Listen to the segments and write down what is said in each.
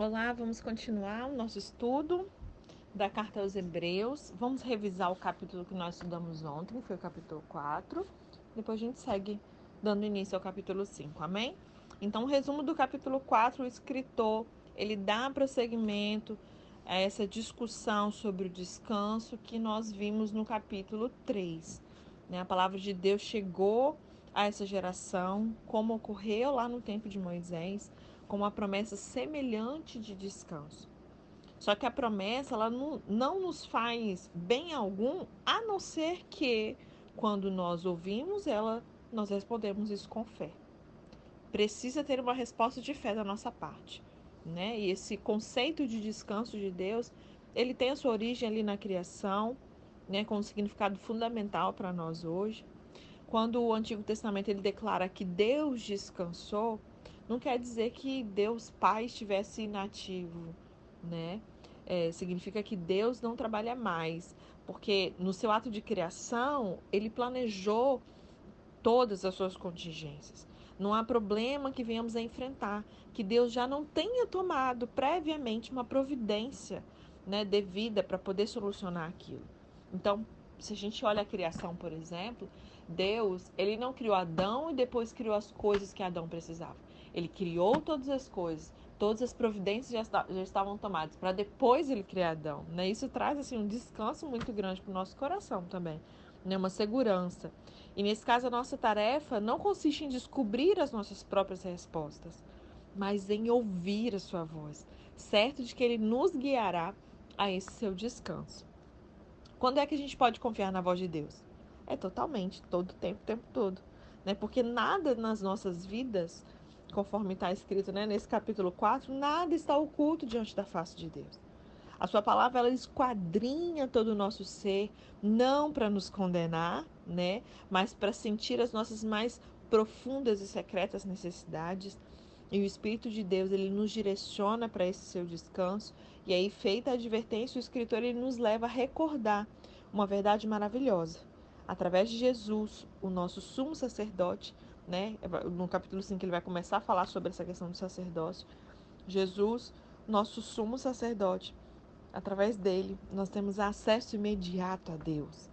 Olá, vamos continuar o nosso estudo da carta aos Hebreus. Vamos revisar o capítulo que nós estudamos ontem, foi o capítulo 4. Depois a gente segue dando início ao capítulo 5, amém? Então, o resumo do capítulo 4, o escritor, ele dá prosseguimento a essa discussão sobre o descanso que nós vimos no capítulo 3. Né? A palavra de Deus chegou a essa geração, como ocorreu lá no tempo de Moisés, com uma promessa semelhante de descanso. Só que a promessa ela não, não nos faz bem algum, a não ser que, quando nós ouvimos ela, nós respondemos isso com fé. Precisa ter uma resposta de fé da nossa parte. Né? E esse conceito de descanso de Deus, ele tem a sua origem ali na criação, né, com um significado fundamental para nós hoje. Quando o Antigo Testamento ele declara que Deus descansou, não quer dizer que Deus Pai estivesse inativo, né? É, significa que Deus não trabalha mais, porque no seu ato de criação ele planejou todas as suas contingências. Não há problema que venhamos a enfrentar que Deus já não tenha tomado previamente uma providência né, devida para poder solucionar aquilo. Então, se a gente olha a criação, por exemplo, Deus, ele não criou Adão e depois criou as coisas que Adão precisava. Ele criou todas as coisas, todas as providências já, já estavam tomadas para depois ele criar Adão. Né? Isso traz assim um descanso muito grande para o nosso coração também, né? uma segurança. E nesse caso a nossa tarefa não consiste em descobrir as nossas próprias respostas, mas em ouvir a sua voz, certo de que ele nos guiará a esse seu descanso. Quando é que a gente pode confiar na voz de Deus? É totalmente, todo o tempo, o tempo todo. Né? Porque nada nas nossas vidas conforme está escrito né, nesse capítulo 4, nada está oculto diante da face de Deus. A sua palavra ela esquadrinha todo o nosso ser, não para nos condenar, né, mas para sentir as nossas mais profundas e secretas necessidades. E o Espírito de Deus ele nos direciona para esse seu descanso. E aí, feita a advertência, o escritor ele nos leva a recordar uma verdade maravilhosa. Através de Jesus, o nosso sumo sacerdote, né? No capítulo 5 ele vai começar a falar sobre essa questão do sacerdócio. Jesus, nosso sumo sacerdote, através dele nós temos acesso imediato a Deus.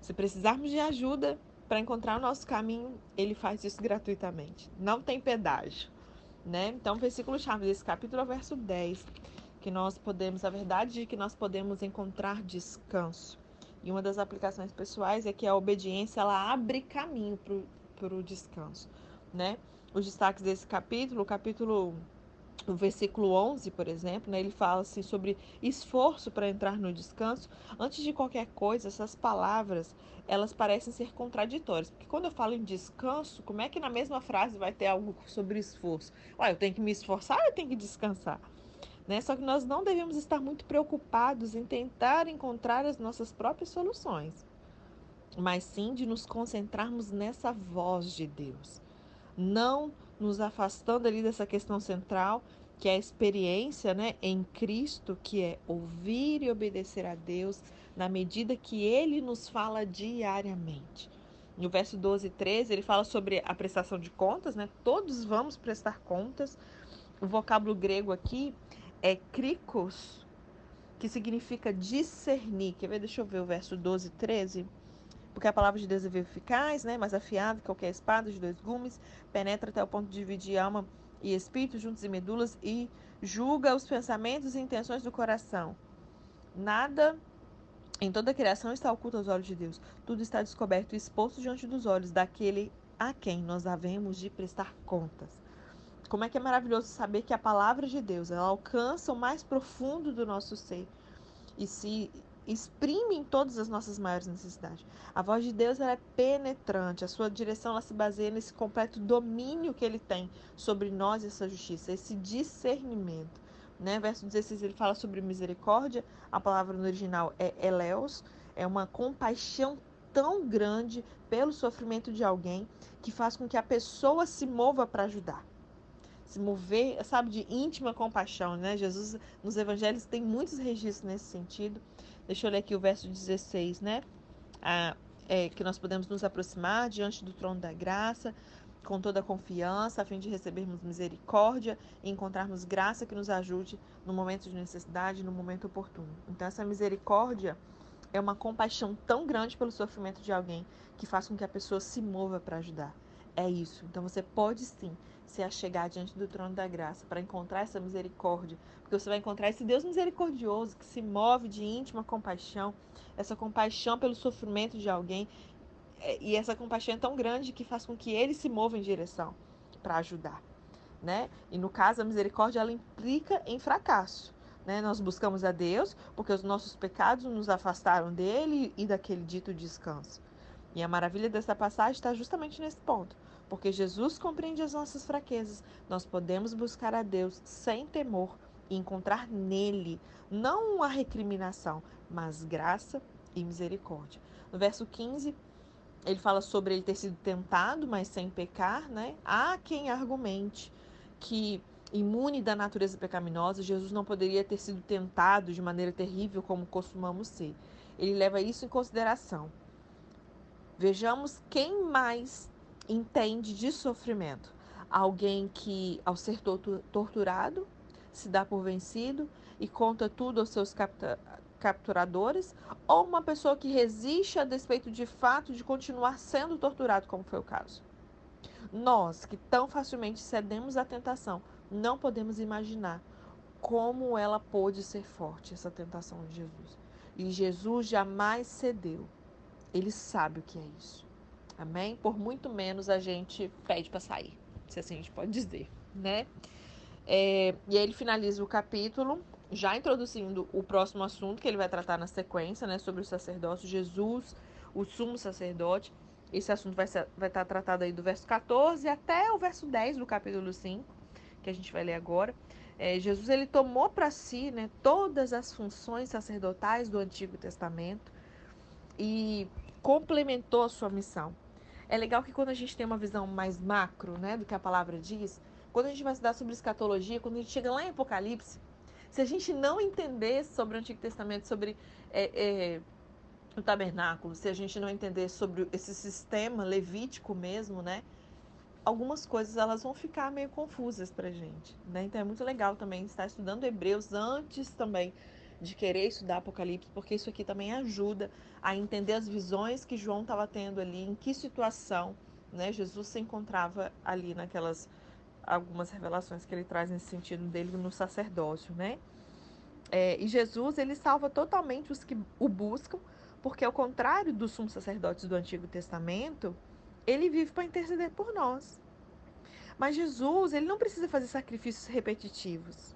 Se precisarmos de ajuda para encontrar o nosso caminho, ele faz isso gratuitamente. Não tem pedágio, né? Então, versículo chave desse capítulo é o verso 10, que nós podemos, a verdade é que nós podemos encontrar descanso. E uma das aplicações pessoais é que a obediência ela abre caminho para o descanso, né? Os destaques desse capítulo, o capítulo o versículo 11, por exemplo, né, ele fala assim sobre esforço para entrar no descanso. Antes de qualquer coisa, essas palavras, elas parecem ser contraditórias. Porque quando eu falo em descanso, como é que na mesma frase vai ter algo sobre esforço? Ué, eu tenho que me esforçar eu tenho que descansar? Né? Só que nós não devemos estar muito preocupados em tentar encontrar as nossas próprias soluções mas sim de nos concentrarmos nessa voz de Deus. Não nos afastando ali dessa questão central, que é a experiência né, em Cristo, que é ouvir e obedecer a Deus na medida que Ele nos fala diariamente. No verso 12 e 13, ele fala sobre a prestação de contas, né? Todos vamos prestar contas. O vocábulo grego aqui é krikos, que significa discernir. Quer ver? Deixa eu ver o verso 12 e 13 porque a palavra de Deus é eficaz, né, mais afiada que qualquer espada de dois gumes, penetra até o ponto de dividir alma e espírito juntos e medulas e julga os pensamentos e intenções do coração. Nada em toda a criação está oculto aos olhos de Deus. Tudo está descoberto e exposto diante dos olhos daquele a quem nós havemos de prestar contas. Como é que é maravilhoso saber que a palavra de Deus ela alcança o mais profundo do nosso ser e se exprime em todas as nossas maiores necessidades. A voz de Deus é penetrante, a sua direção ela se baseia nesse completo domínio que ele tem sobre nós e essa justiça, esse discernimento. Né? Verso 16 ele fala sobre misericórdia, a palavra no original é eleos, é uma compaixão tão grande pelo sofrimento de alguém que faz com que a pessoa se mova para ajudar se mover, sabe, de íntima compaixão, né? Jesus nos evangelhos tem muitos registros nesse sentido. Deixa eu ler aqui o verso 16, né? Ah, é, que nós podemos nos aproximar diante do trono da graça com toda a confiança, a fim de recebermos misericórdia e encontrarmos graça que nos ajude no momento de necessidade, no momento oportuno. Então, essa misericórdia é uma compaixão tão grande pelo sofrimento de alguém que faz com que a pessoa se mova para ajudar. É isso. Então, você pode sim se achegar diante do trono da graça para encontrar essa misericórdia, porque você vai encontrar esse Deus misericordioso que se move de íntima compaixão, essa compaixão pelo sofrimento de alguém é, e essa compaixão é tão grande que faz com que ele se mova em direção para ajudar, né? E no caso a misericórdia ela implica em fracasso, né? Nós buscamos a Deus porque os nossos pecados nos afastaram dele e daquele dito descanso. E a maravilha dessa passagem está justamente nesse ponto, porque Jesus compreende as nossas fraquezas. Nós podemos buscar a Deus sem temor e encontrar nele não uma recriminação, mas graça e misericórdia. No verso 15, ele fala sobre ele ter sido tentado, mas sem pecar, né? Há quem argumente que imune da natureza pecaminosa, Jesus não poderia ter sido tentado de maneira terrível como costumamos ser. Ele leva isso em consideração. Vejamos quem mais entende de sofrimento. Alguém que, ao ser torturado, se dá por vencido e conta tudo aos seus capturadores, ou uma pessoa que resiste a despeito de fato de continuar sendo torturado, como foi o caso. Nós, que tão facilmente cedemos à tentação, não podemos imaginar como ela pôde ser forte, essa tentação de Jesus. E Jesus jamais cedeu. Ele sabe o que é isso. Amém? Por muito menos a gente pede para sair, se assim a gente pode dizer, né? É, e aí ele finaliza o capítulo já introduzindo o próximo assunto que ele vai tratar na sequência, né, sobre o sacerdócio, Jesus, o sumo sacerdote. Esse assunto vai, ser, vai estar tratado aí do verso 14 até o verso 10 do capítulo 5, que a gente vai ler agora. É, Jesus ele tomou para si né, todas as funções sacerdotais do Antigo Testamento e complementou a sua missão. É legal que quando a gente tem uma visão mais macro né, do que a palavra diz, quando a gente vai estudar sobre escatologia, quando a gente chega lá em Apocalipse, se a gente não entender sobre o Antigo Testamento, sobre é, é, o tabernáculo, se a gente não entender sobre esse sistema levítico mesmo, né? Algumas coisas elas vão ficar meio confusas para gente, né? Então é muito legal também estar estudando Hebreus antes também de querer estudar Apocalipse, porque isso aqui também ajuda a entender as visões que João estava tendo ali, em que situação, né? Jesus se encontrava ali naquelas algumas revelações que ele traz nesse sentido dele no sacerdócio, né? É, e Jesus, ele salva totalmente os que o buscam, porque ao contrário dos sumos sacerdotes do Antigo Testamento, ele vive para interceder por nós. Mas Jesus, ele não precisa fazer sacrifícios repetitivos,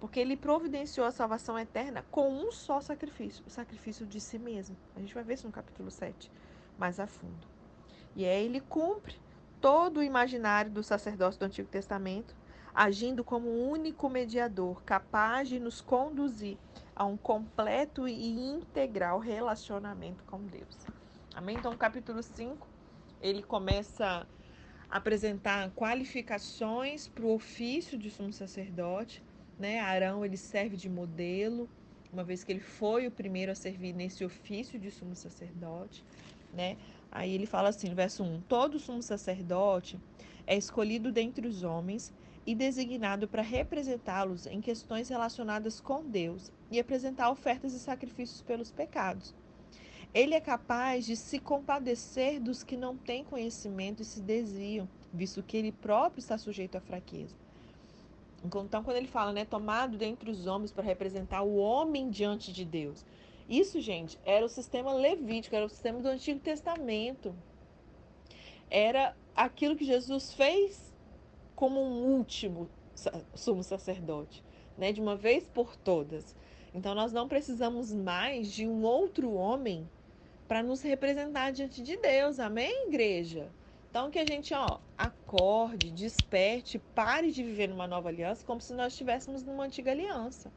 porque ele providenciou a salvação eterna com um só sacrifício, o sacrifício de si mesmo. A gente vai ver isso no capítulo 7, mais a fundo. E aí ele cumpre todo o imaginário do sacerdócio do Antigo Testamento, agindo como único mediador, capaz de nos conduzir a um completo e integral relacionamento com Deus. Amém? Então, capítulo 5, ele começa a apresentar qualificações para o ofício de sumo sacerdote. Né? Arão ele serve de modelo, uma vez que ele foi o primeiro a servir nesse ofício de sumo sacerdote. Né? Aí ele fala assim, verso 1: Todo sumo sacerdote é escolhido dentre os homens e designado para representá-los em questões relacionadas com Deus e apresentar ofertas e sacrifícios pelos pecados. Ele é capaz de se compadecer dos que não têm conhecimento e se desviam, visto que ele próprio está sujeito à fraqueza. Então, quando ele fala, né, tomado dentre os homens para representar o homem diante de Deus, isso, gente, era o sistema levítico, era o sistema do Antigo Testamento. Era aquilo que Jesus fez como um último sumo sacerdote, né? De uma vez por todas. Então nós não precisamos mais de um outro homem para nos representar diante de Deus. Amém, igreja? Então que a gente, ó, acorde, desperte, pare de viver numa nova aliança como se nós estivéssemos numa antiga aliança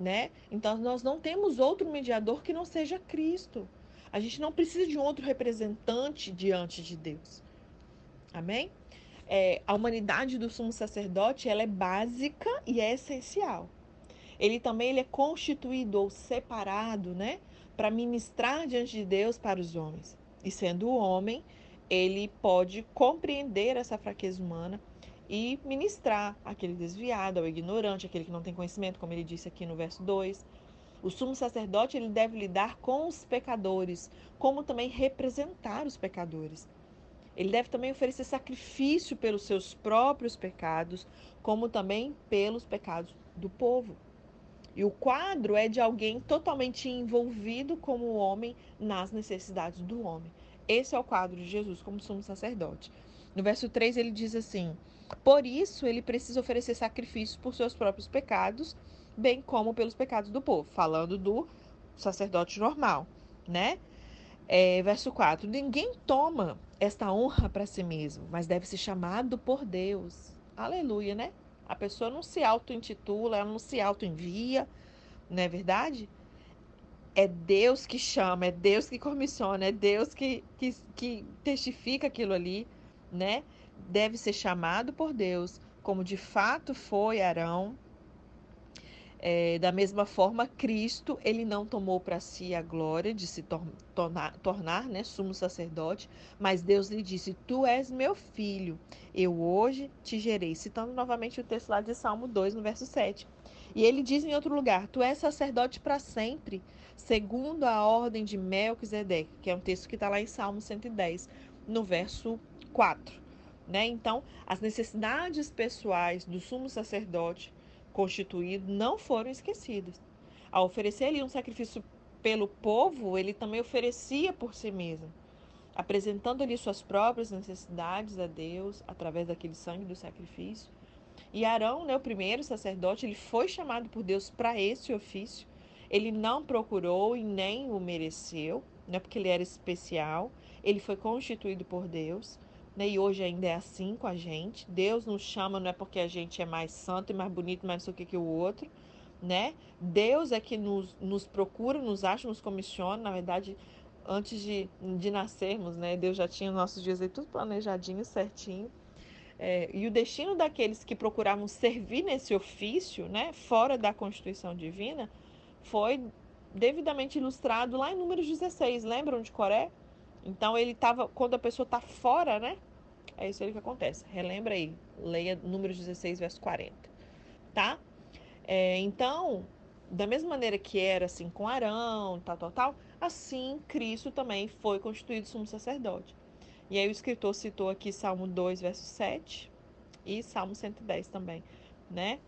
né? Então nós não temos outro mediador que não seja Cristo. A gente não precisa de um outro representante diante de Deus. Amém? É, a humanidade do sumo sacerdote ela é básica e é essencial. Ele também ele é constituído ou separado, né, para ministrar diante de Deus para os homens. E sendo o homem, ele pode compreender essa fraqueza humana e ministrar aquele desviado, ao ignorante, aquele que não tem conhecimento, como ele disse aqui no verso 2. O sumo sacerdote ele deve lidar com os pecadores, como também representar os pecadores. Ele deve também oferecer sacrifício pelos seus próprios pecados, como também pelos pecados do povo. E o quadro é de alguém totalmente envolvido como homem nas necessidades do homem. Esse é o quadro de Jesus como sumo sacerdote. No verso 3 ele diz assim: Por isso ele precisa oferecer sacrifícios por seus próprios pecados, bem como pelos pecados do povo, falando do sacerdote normal, né? É, verso 4: Ninguém toma esta honra para si mesmo, mas deve ser chamado por Deus. Aleluia, né? A pessoa não se auto-intitula, ela não se auto-envia, não é verdade? É Deus que chama, é Deus que comissiona, é Deus que, que, que testifica aquilo ali, né? Deve ser chamado por Deus, como de fato foi Arão, é, da mesma forma, Cristo ele não tomou para si a glória de se tor tornar, tornar né, sumo sacerdote, mas Deus lhe disse: Tu és meu filho, eu hoje te gerei. Citando novamente o texto lá de Salmo 2, no verso 7. E ele diz em outro lugar: Tu és sacerdote para sempre, segundo a ordem de Melquisedeque, que é um texto que está lá em Salmo 110, no verso 4. Né? Então, as necessidades pessoais do sumo sacerdote constituído não foram esquecidas. Ao oferecer ali um sacrifício pelo povo, ele também oferecia por si mesmo, apresentando ali suas próprias necessidades a Deus através daquele sangue do sacrifício. E Arão, né, o primeiro sacerdote, ele foi chamado por Deus para esse ofício. Ele não procurou e nem o mereceu, né, porque ele era especial. Ele foi constituído por Deus né? E hoje ainda é assim com a gente. Deus nos chama não é porque a gente é mais santo e mais bonito, mais não sei o que que o outro, né? Deus é que nos, nos procura, nos acha, nos comissiona. Na verdade, antes de, de nascermos, né? Deus já tinha nossos dias aí tudo planejadinho, certinho. É, e o destino daqueles que procuravam servir nesse ofício, né, fora da Constituição Divina, foi devidamente ilustrado lá em Números 16. Lembram de Coré? Então ele estava, quando a pessoa está fora, né, é isso aí que acontece. Relembra aí, leia número 16, verso 40. Tá? É, então, da mesma maneira que era assim com Arão, tal, tal, tal, assim Cristo também foi constituído sumo sacerdote. E aí o escritor citou aqui Salmo 2, verso 7 e Salmo 110 também, né?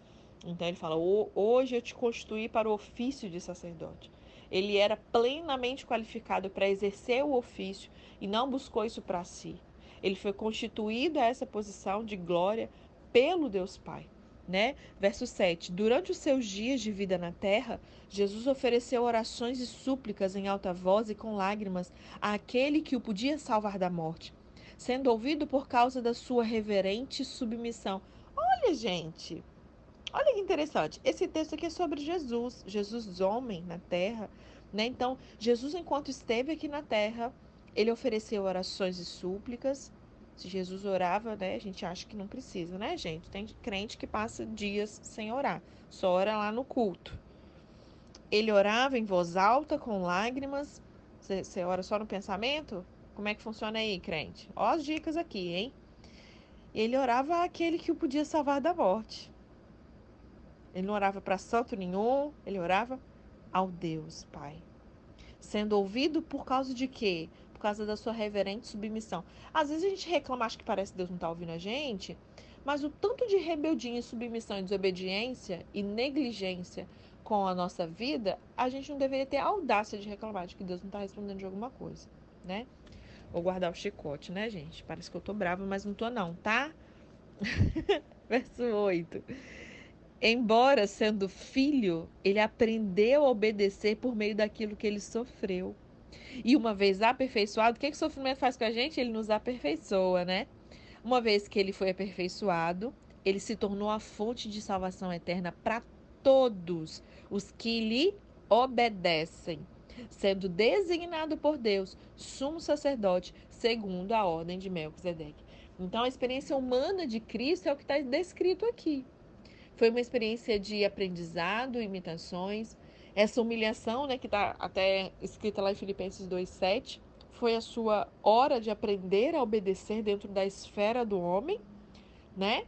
Então ele fala: Hoje eu te constituí para o ofício de sacerdote. Ele era plenamente qualificado para exercer o ofício e não buscou isso para si. Ele foi constituído a essa posição de glória pelo Deus Pai. Né? Verso 7. Durante os seus dias de vida na terra, Jesus ofereceu orações e súplicas em alta voz e com lágrimas àquele que o podia salvar da morte, sendo ouvido por causa da sua reverente submissão. Olha, gente, olha que interessante. Esse texto aqui é sobre Jesus, Jesus homem na terra, né? Então, Jesus enquanto esteve aqui na terra, ele ofereceu orações e súplicas. Se Jesus orava, né? A gente acha que não precisa, né, gente? Tem crente que passa dias sem orar, só ora lá no culto. Ele orava em voz alta, com lágrimas. Você ora só no pensamento? Como é que funciona aí, crente? Ó as dicas aqui, hein? Ele orava aquele que o podia salvar da morte. Ele não orava para santo nenhum, ele orava ao Deus Pai. Sendo ouvido por causa de quê? Causa da sua reverente submissão. Às vezes a gente reclama, acho que parece que Deus não está ouvindo a gente, mas o tanto de rebeldia, submissão e desobediência e negligência com a nossa vida, a gente não deveria ter a audácia de reclamar de que Deus não está respondendo de alguma coisa, né? Vou guardar o chicote, né, gente? Parece que eu tô brava, mas não tô não, tá? Verso 8. Embora sendo filho, ele aprendeu a obedecer por meio daquilo que ele sofreu. E uma vez aperfeiçoado, o que, que o sofrimento faz com a gente? Ele nos aperfeiçoa, né? Uma vez que ele foi aperfeiçoado, ele se tornou a fonte de salvação eterna para todos os que lhe obedecem, sendo designado por Deus sumo sacerdote segundo a ordem de Melquisedeque. Então, a experiência humana de Cristo é o que está descrito aqui. Foi uma experiência de aprendizado, imitações, essa humilhação, né, que está até escrita lá em Filipenses 2,7, foi a sua hora de aprender a obedecer dentro da esfera do homem, né?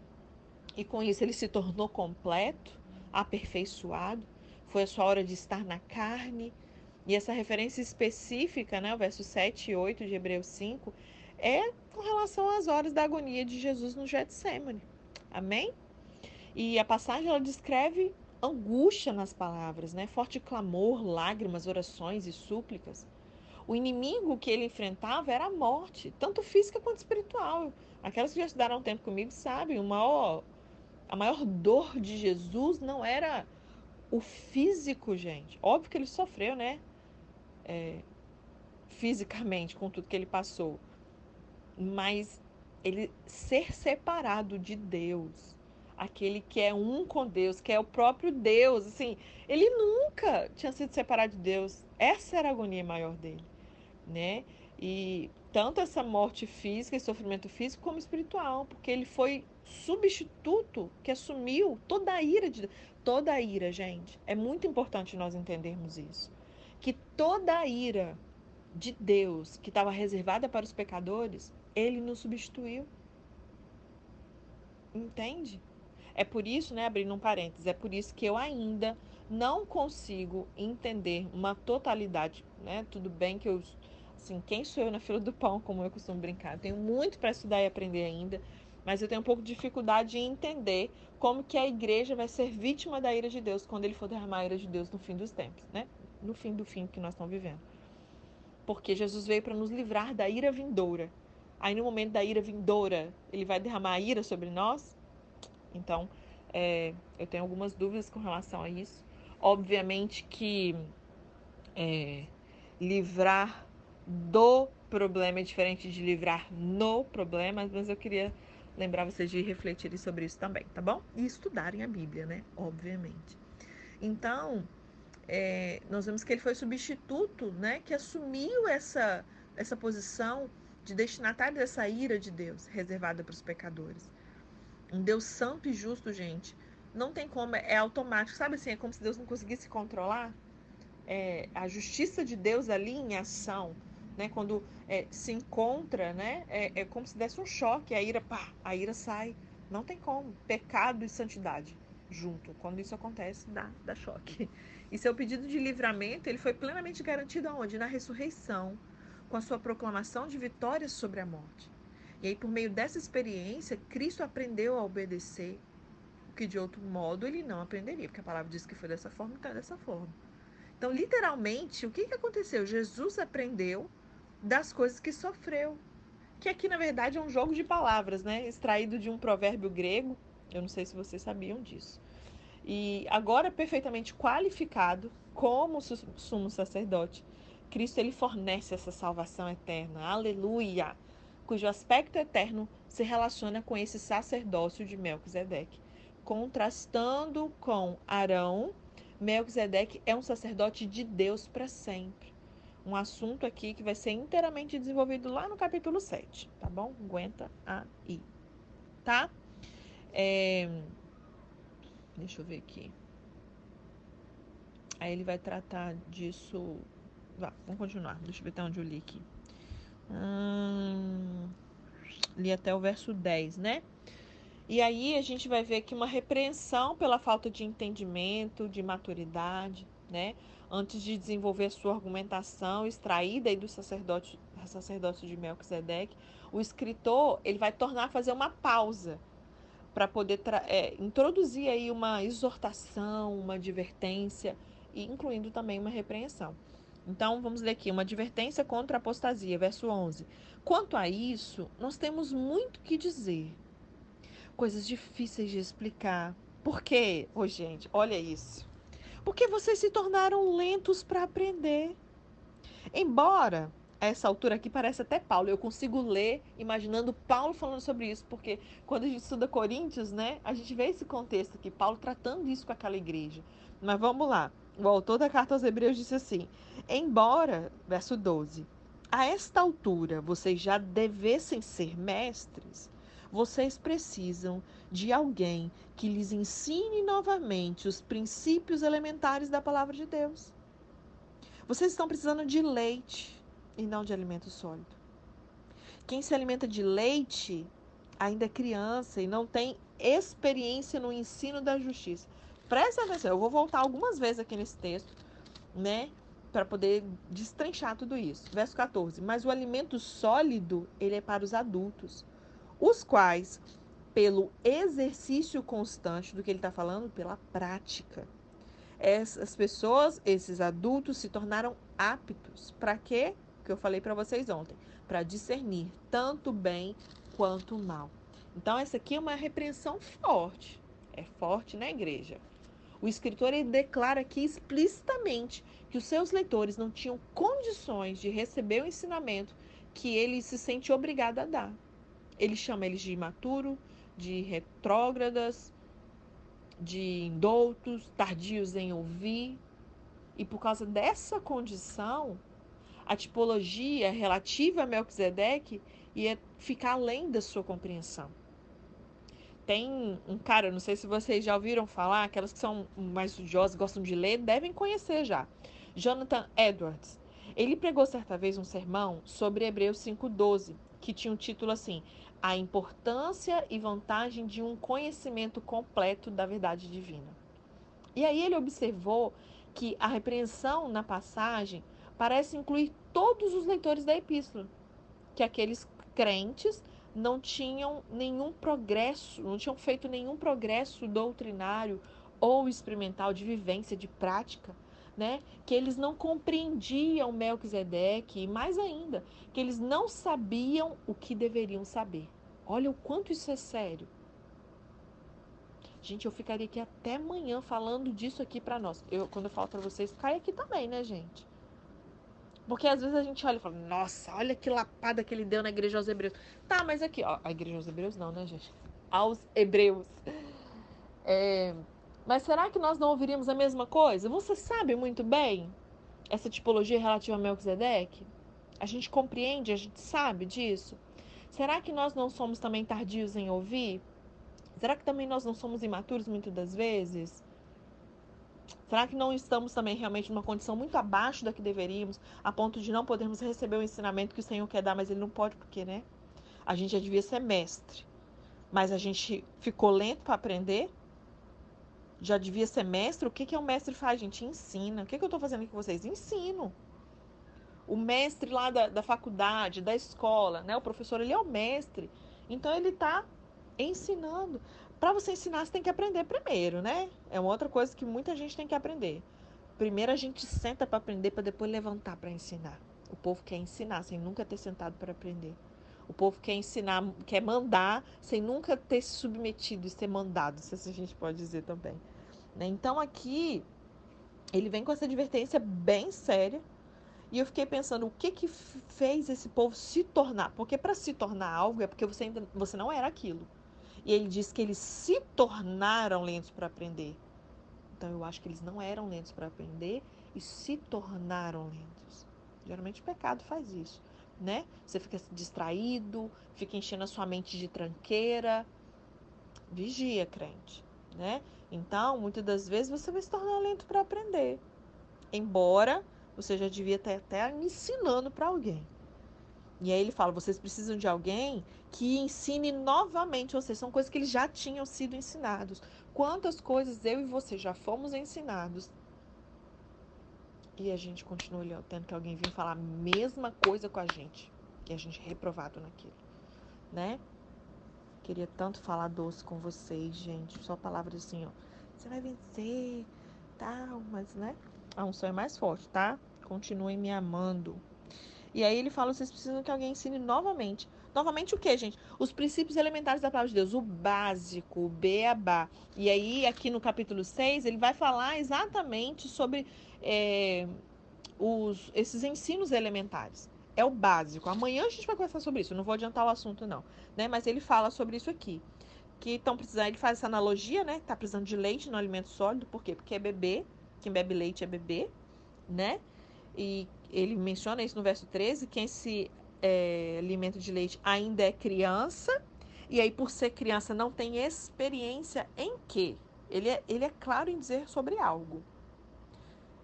E com isso ele se tornou completo, aperfeiçoado. Foi a sua hora de estar na carne. E essa referência específica, né, o verso 7 e 8 de Hebreus 5, é com relação às horas da agonia de Jesus no Getsemane. Amém? E a passagem ela descreve angústia nas palavras, né? Forte clamor, lágrimas, orações e súplicas. O inimigo que ele enfrentava era a morte, tanto física quanto espiritual. Aquelas que já estudaram um tempo comigo sabem, o maior, a maior dor de Jesus não era o físico, gente. Óbvio que ele sofreu, né? É, fisicamente, com tudo que ele passou. Mas ele ser separado de Deus, aquele que é um com Deus, que é o próprio Deus, assim, ele nunca tinha sido separado de Deus. Essa era a agonia maior dele, né? E tanto essa morte física e sofrimento físico como espiritual, porque ele foi substituto que assumiu toda a ira de toda a ira, gente. É muito importante nós entendermos isso. Que toda a ira de Deus que estava reservada para os pecadores, ele nos substituiu. Entende? É por isso, né, abrindo um parênteses, é por isso que eu ainda não consigo entender uma totalidade, né? Tudo bem que eu assim, quem sou eu na fila do pão, como eu costumo brincar? Eu tenho muito para estudar e aprender ainda, mas eu tenho um pouco de dificuldade em entender como que a igreja vai ser vítima da ira de Deus quando ele for derramar a ira de Deus no fim dos tempos, né? No fim do fim que nós estamos vivendo. Porque Jesus veio para nos livrar da ira vindoura. Aí no momento da ira vindoura, ele vai derramar a ira sobre nós? Então, é, eu tenho algumas dúvidas com relação a isso. Obviamente que é, livrar do problema é diferente de livrar no problema, mas eu queria lembrar vocês de refletirem sobre isso também, tá bom? E estudarem a Bíblia, né? Obviamente. Então, é, nós vemos que ele foi substituto, né? Que assumiu essa, essa posição de destinatário dessa ira de Deus, reservada para os pecadores. Um Deus santo e justo, gente, não tem como, é automático. Sabe assim, é como se Deus não conseguisse controlar. É, a justiça de Deus ali em ação né? Quando é, se encontra, né? É, é, como se desse um choque, a ira, pá, a ira sai. Não tem como. Pecado e santidade junto. Quando isso acontece, dá, dá choque. E seu pedido de livramento, ele foi plenamente garantido aonde? Na ressurreição, com a sua proclamação de vitória sobre a morte. E aí, por meio dessa experiência, Cristo aprendeu a obedecer, o que de outro modo ele não aprenderia, porque a palavra diz que foi dessa forma, então é dessa forma. Então, literalmente, o que, que aconteceu? Jesus aprendeu das coisas que sofreu. Que aqui, na verdade, é um jogo de palavras, né? Extraído de um provérbio grego. Eu não sei se vocês sabiam disso. E agora, perfeitamente qualificado como sumo sacerdote, Cristo ele fornece essa salvação eterna. Aleluia! Cujo aspecto eterno se relaciona com esse sacerdócio de Melquisedeque. Contrastando com Arão, Melquisedeque é um sacerdote de Deus para sempre um assunto aqui que vai ser inteiramente desenvolvido lá no capítulo 7, tá bom? Aguenta aí, tá? É... Deixa eu ver aqui. Aí ele vai tratar disso. Vá, vamos continuar. Deixa eu ver até onde eu li aqui. Hum... Li até o verso 10, né? E aí a gente vai ver que uma repreensão pela falta de entendimento, de maturidade, né? antes de desenvolver sua argumentação extraída aí do sacerdote, sacerdócio de Melquisedeque, o escritor ele vai tornar fazer uma pausa para poder é, introduzir aí uma exortação, uma advertência, e incluindo também uma repreensão. Então, vamos ler aqui, uma advertência contra a apostasia, verso 11. Quanto a isso, nós temos muito que dizer, coisas difíceis de explicar. Por quê? Ô, oh, gente, olha isso. Porque vocês se tornaram lentos para aprender. Embora a essa altura aqui parece até Paulo, eu consigo ler imaginando Paulo falando sobre isso, porque quando a gente estuda Coríntios, né, a gente vê esse contexto aqui, Paulo tratando isso com aquela igreja. Mas vamos lá. O autor da carta aos Hebreus disse assim: Embora, verso 12, a esta altura vocês já devessem ser mestres, vocês precisam de alguém que lhes ensine novamente os princípios elementares da palavra de Deus. Vocês estão precisando de leite e não de alimento sólido. Quem se alimenta de leite ainda é criança e não tem experiência no ensino da justiça. Presta atenção, eu vou voltar algumas vezes aqui nesse texto, né? Para poder destrinchar tudo isso. Verso 14. Mas o alimento sólido, ele é para os adultos, os quais, pelo exercício constante do que ele está falando, pela prática, essas pessoas, esses adultos, se tornaram aptos. Para quê? Que eu falei para vocês ontem. Para discernir tanto bem quanto mal. Então, essa aqui é uma repreensão forte. É forte na igreja. O escritor declara aqui explicitamente que os seus leitores não tinham condições de receber o ensinamento que ele se sente obrigado a dar. Ele chama eles de imaturo, de retrógradas, de indoutos, tardios em ouvir. E por causa dessa condição, a tipologia relativa a Melquisedeque ia ficar além da sua compreensão. Tem um cara, não sei se vocês já ouviram falar, aquelas que são mais estudiosas, gostam de ler, devem conhecer já. Jonathan Edwards. Ele pregou certa vez um sermão sobre Hebreus 5,12, que tinha um título assim: A importância e vantagem de um conhecimento completo da verdade divina. E aí ele observou que a repreensão na passagem parece incluir todos os leitores da epístola, que aqueles crentes não tinham nenhum progresso, não tinham feito nenhum progresso doutrinário ou experimental de vivência, de prática, né? Que eles não compreendiam Melquisedeque e mais ainda, que eles não sabiam o que deveriam saber. Olha o quanto isso é sério. Gente, eu ficaria aqui até amanhã falando disso aqui para nós. Eu, quando eu falo para vocês, cai aqui também, né, gente? Porque às vezes a gente olha e fala, nossa, olha que lapada que ele deu na igreja aos hebreus. Tá, mas aqui, ó, a igreja aos hebreus não, né, gente? Aos hebreus. É, mas será que nós não ouviríamos a mesma coisa? Você sabe muito bem essa tipologia relativa a Melquisedeque? A gente compreende, a gente sabe disso? Será que nós não somos também tardios em ouvir? Será que também nós não somos imaturos muitas das vezes? Será que não estamos também realmente numa condição muito abaixo da que deveríamos, a ponto de não podermos receber o ensinamento que o Senhor quer dar, mas Ele não pode, porque, né? A gente já devia ser mestre, mas a gente ficou lento para aprender. Já devia ser mestre. O que, que é o mestre faz? A gente ensina. O que, que eu estou fazendo aqui com vocês? Ensino. O mestre lá da, da faculdade, da escola, né? O professor, ele é o mestre. Então, ele está ensinando. Para você ensinar, você tem que aprender primeiro, né? É uma outra coisa que muita gente tem que aprender. Primeiro a gente senta para aprender para depois levantar para ensinar. O povo quer ensinar sem nunca ter sentado para aprender. O povo quer ensinar, quer mandar sem nunca ter se submetido e ser mandado, se assim a gente pode dizer também. Né? Então aqui ele vem com essa advertência bem séria. E eu fiquei pensando o que que fez esse povo se tornar, porque para se tornar algo é porque você ainda você não era aquilo. E ele diz que eles se tornaram lentos para aprender. Então eu acho que eles não eram lentos para aprender e se tornaram lentos. Geralmente o pecado faz isso, né? Você fica distraído, fica enchendo a sua mente de tranqueira. Vigia, crente, né? Então, muitas das vezes você vai se tornar lento para aprender. Embora você já devia estar até ensinando para alguém. E aí ele fala: vocês precisam de alguém que ensine novamente vocês. São coisas que eles já tinham sido ensinados. Quantas coisas eu e você já fomos ensinados e a gente continua tendo que alguém vir falar a mesma coisa com a gente, que a gente é reprovado naquilo, né? Queria tanto falar doce com vocês, gente. Só palavras assim, ó. Você vai vencer, tal, mas, né? A unção é mais forte, tá? Continuem me amando. E aí ele fala: vocês precisam que alguém ensine novamente. Novamente o que, gente? Os princípios elementares da palavra de Deus, o básico, o beabá. E aí, aqui no capítulo 6, ele vai falar exatamente sobre é, os, esses ensinos elementares. É o básico. Amanhã a gente vai conversar sobre isso. Não vou adiantar o assunto, não. Né? Mas ele fala sobre isso aqui. Que estão precisando, ele faz essa analogia, né? Tá precisando de leite no alimento sólido. Por quê? Porque é bebê. Quem bebe leite é bebê, né? E ele menciona isso no verso 13, quem se é, alimenta de leite ainda é criança, e aí por ser criança não tem experiência em quê? Ele é, ele é claro em dizer sobre algo.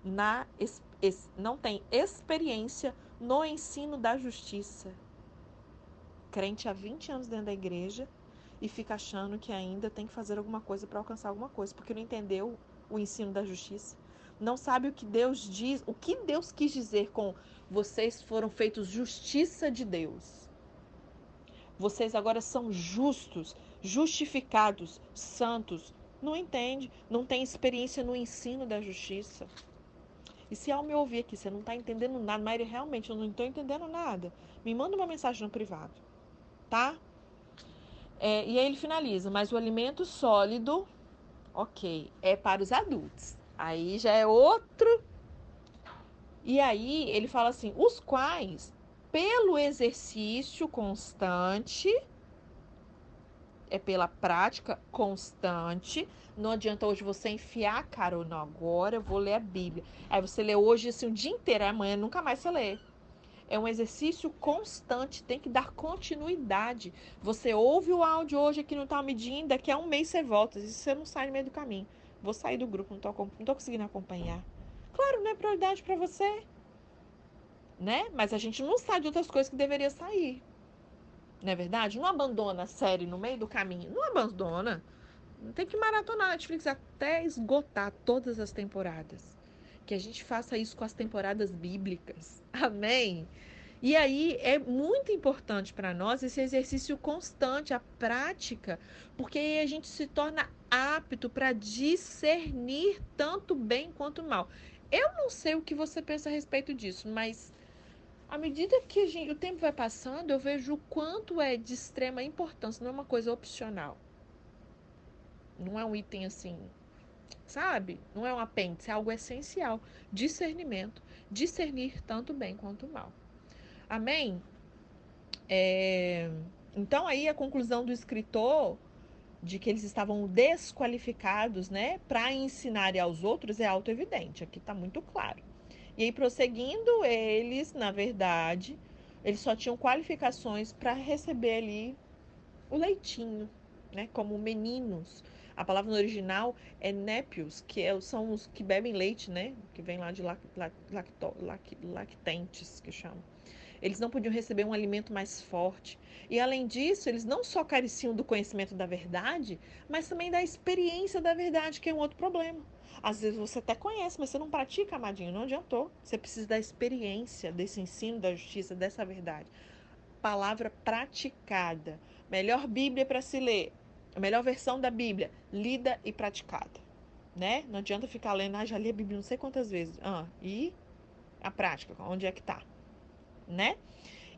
Na, es, es, não tem experiência no ensino da justiça. Crente há 20 anos dentro da igreja e fica achando que ainda tem que fazer alguma coisa para alcançar alguma coisa, porque não entendeu o ensino da justiça. Não sabe o que Deus diz, o que Deus quis dizer com vocês foram feitos justiça de Deus. Vocês agora são justos, justificados, santos. Não entende, não tem experiência no ensino da justiça. E se ao me ouvir aqui, você não está entendendo nada, mas realmente eu não estou entendendo nada, me manda uma mensagem no privado, tá? É, e aí ele finaliza, mas o alimento sólido, ok, é para os adultos. Aí já é outro. E aí ele fala assim: os quais, pelo exercício constante, é pela prática constante. Não adianta hoje você enfiar cara não, agora eu vou ler a Bíblia. Aí você lê hoje assim o dia inteiro, amanhã nunca mais você lê. É um exercício constante, tem que dar continuidade. Você ouve o áudio hoje aqui no Tal Medindo, daqui a um mês você volta. E você não sai no meio do caminho. Vou sair do grupo, não tô, não tô conseguindo acompanhar. Claro, não é prioridade para você. Né? Mas a gente não sabe de outras coisas que deveria sair. Não é verdade? Não abandona a série no meio do caminho. Não abandona. Tem que maratonar a Netflix até esgotar todas as temporadas que a gente faça isso com as temporadas bíblicas. Amém? E aí é muito importante para nós esse exercício constante, a prática, porque aí a gente se torna apto para discernir tanto bem quanto mal. Eu não sei o que você pensa a respeito disso, mas à medida que gente, o tempo vai passando, eu vejo o quanto é de extrema importância, não é uma coisa opcional. Não é um item assim sabe? Não é um apêndice, é algo essencial. Discernimento. Discernir tanto bem quanto mal. Amém? É... Então, aí a conclusão do escritor de que eles estavam desqualificados, né, para ensinar aos outros é auto-evidente. Aqui está muito claro. E aí, prosseguindo, eles, na verdade, eles só tinham qualificações para receber ali o leitinho, né, como meninos a palavra no original é népios, que é, são os que bebem leite, né? Que vem lá de lac, lacto, lac, lactentes, que chamam. Eles não podiam receber um alimento mais forte. E além disso, eles não só careciam do conhecimento da verdade, mas também da experiência da verdade, que é um outro problema. Às vezes você até conhece, mas você não pratica, amadinho, não adiantou. Você precisa da experiência, desse ensino da justiça, dessa verdade. Palavra praticada. Melhor Bíblia para se ler, a melhor versão da Bíblia, lida e praticada. Né? Não adianta ficar lendo, ah, já li a Bíblia não sei quantas vezes. Ah, e a prática, onde é que tá? Né?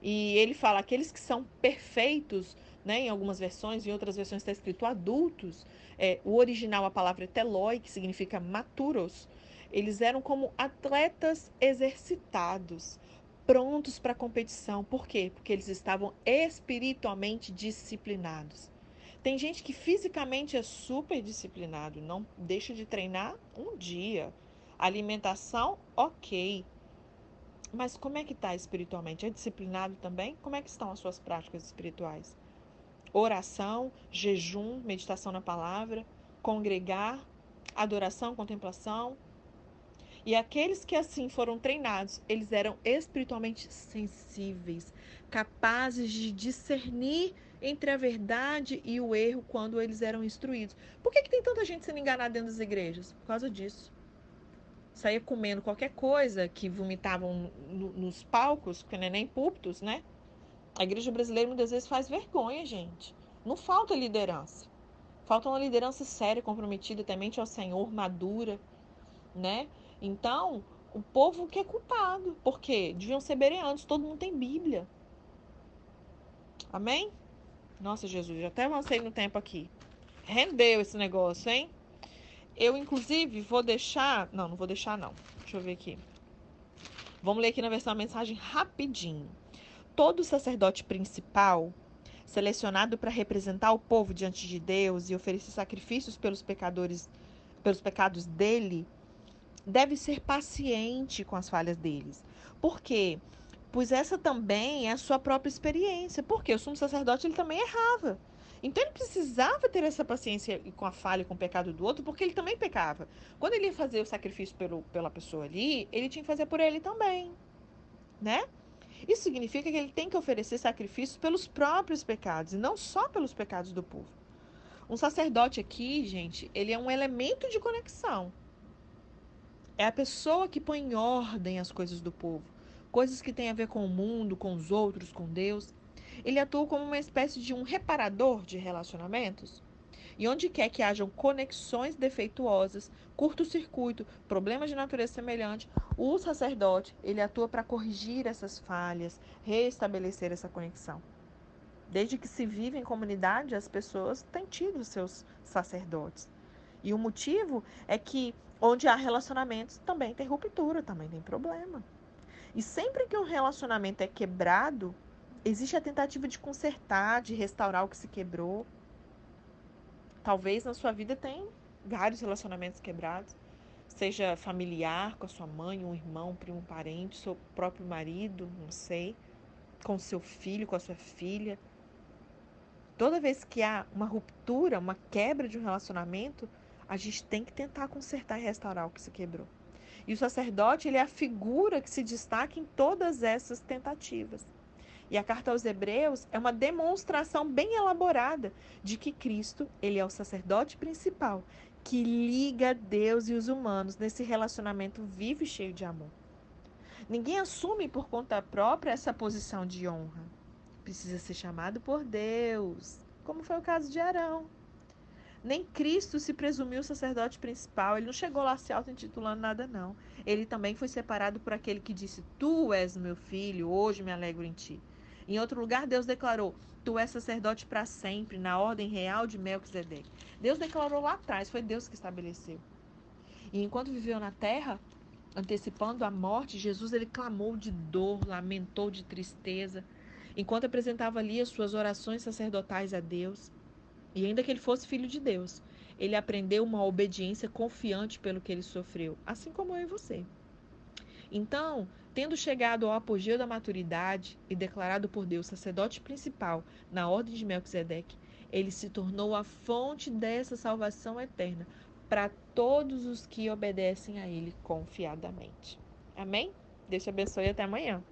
E ele fala, aqueles que são perfeitos, né, em algumas versões, em outras versões está escrito adultos. É, o original, a palavra é teloi, que significa maturos. Eles eram como atletas exercitados, prontos para a competição. Por quê? Porque eles estavam espiritualmente disciplinados. Tem gente que fisicamente é super disciplinado, não deixa de treinar um dia. Alimentação, ok. Mas como é que está espiritualmente? É disciplinado também? Como é que estão as suas práticas espirituais? Oração, jejum, meditação na palavra, congregar, adoração, contemplação. E aqueles que assim foram treinados, eles eram espiritualmente sensíveis, capazes de discernir entre a verdade e o erro quando eles eram instruídos. Por que, que tem tanta gente sendo enganada dentro das igrejas? Por causa disso. Saía comendo qualquer coisa que vomitavam no, nos palcos, que não é nem púlpitos, né? A igreja brasileira muitas vezes faz vergonha, gente. Não falta liderança. Falta uma liderança séria, comprometida, temente ao Senhor, madura, né? Então, o povo que é culpado. Por quê? Deviam ser bereanos, todo mundo tem Bíblia. Amém? Nossa, Jesus, já até avancei no tempo aqui. Rendeu esse negócio, hein? Eu, inclusive, vou deixar. Não, não vou deixar, não. Deixa eu ver aqui. Vamos ler aqui na versão a mensagem rapidinho. Todo sacerdote principal, selecionado para representar o povo diante de Deus e oferecer sacrifícios pelos pecadores, pelos pecados dele, deve ser paciente com as falhas deles. Por quê? Pois essa também é a sua própria experiência. Porque o sumo sacerdote ele também errava. Então ele precisava ter essa paciência com a falha, com o pecado do outro, porque ele também pecava. Quando ele ia fazer o sacrifício pelo, pela pessoa ali, ele tinha que fazer por ele também, né? Isso significa que ele tem que oferecer sacrifícios pelos próprios pecados e não só pelos pecados do povo. Um sacerdote aqui, gente, ele é um elemento de conexão. É a pessoa que põe em ordem as coisas do povo, coisas que têm a ver com o mundo, com os outros, com Deus. Ele atua como uma espécie de um reparador de relacionamentos. E onde quer que hajam conexões defeituosas, curto-circuito, problemas de natureza semelhante, o sacerdote, ele atua para corrigir essas falhas, restabelecer essa conexão. Desde que se vive em comunidade, as pessoas têm tido seus sacerdotes. E o motivo é que onde há relacionamentos também tem ruptura, também tem problema. E sempre que um relacionamento é quebrado, existe a tentativa de consertar, de restaurar o que se quebrou. Talvez na sua vida tem vários relacionamentos quebrados, seja familiar, com a sua mãe, um irmão, um primo, um parente, seu próprio marido, não sei, com seu filho, com a sua filha. Toda vez que há uma ruptura, uma quebra de um relacionamento, a gente tem que tentar consertar e restaurar o que se quebrou. E o sacerdote, ele é a figura que se destaca em todas essas tentativas. E a carta aos Hebreus é uma demonstração bem elaborada de que Cristo, ele é o sacerdote principal que liga Deus e os humanos nesse relacionamento vivo e cheio de amor. Ninguém assume por conta própria essa posição de honra. Precisa ser chamado por Deus, como foi o caso de Arão. Nem Cristo se presumiu sacerdote principal, ele não chegou lá se auto-intitulando nada, não. Ele também foi separado por aquele que disse: Tu és meu filho, hoje me alegro em ti. Em outro lugar, Deus declarou: Tu és sacerdote para sempre, na ordem real de Melquisedeque. Deus declarou lá atrás, foi Deus que estabeleceu. E enquanto viveu na terra, antecipando a morte, Jesus ele clamou de dor, lamentou de tristeza, enquanto apresentava ali as suas orações sacerdotais a Deus. E ainda que ele fosse filho de Deus, ele aprendeu uma obediência confiante pelo que ele sofreu, assim como eu e você. Então, tendo chegado ao apogeu da maturidade e declarado por Deus sacerdote principal na ordem de Melquisedeque, ele se tornou a fonte dessa salvação eterna para todos os que obedecem a ele confiadamente. Amém? Deus te abençoe e até amanhã.